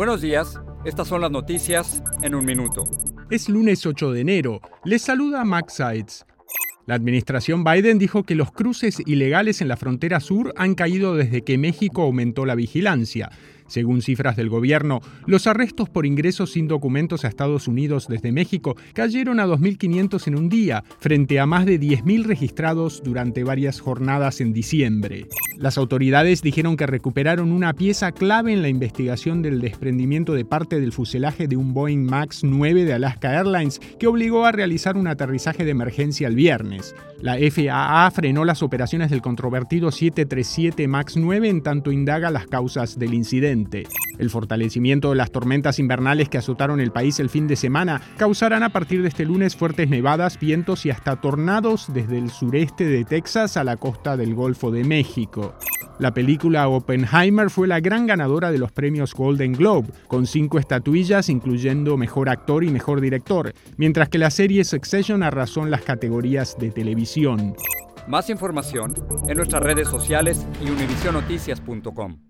Buenos días, estas son las noticias en un minuto. Es lunes 8 de enero. Les saluda Max Sides. La administración Biden dijo que los cruces ilegales en la frontera sur han caído desde que México aumentó la vigilancia. Según cifras del gobierno, los arrestos por ingresos sin documentos a Estados Unidos desde México cayeron a 2.500 en un día, frente a más de 10.000 registrados durante varias jornadas en diciembre. Las autoridades dijeron que recuperaron una pieza clave en la investigación del desprendimiento de parte del fuselaje de un Boeing MAX 9 de Alaska Airlines que obligó a realizar un aterrizaje de emergencia el viernes. La FAA frenó las operaciones del controvertido 737 MAX 9 en tanto indaga las causas del incidente. El fortalecimiento de las tormentas invernales que azotaron el país el fin de semana causarán a partir de este lunes fuertes nevadas, vientos y hasta tornados desde el sureste de Texas a la costa del Golfo de México. La película Oppenheimer fue la gran ganadora de los premios Golden Globe, con cinco estatuillas incluyendo Mejor Actor y Mejor Director, mientras que la serie Succession arrasó en las categorías de televisión. Más información en nuestras redes sociales y univisionoticias.com.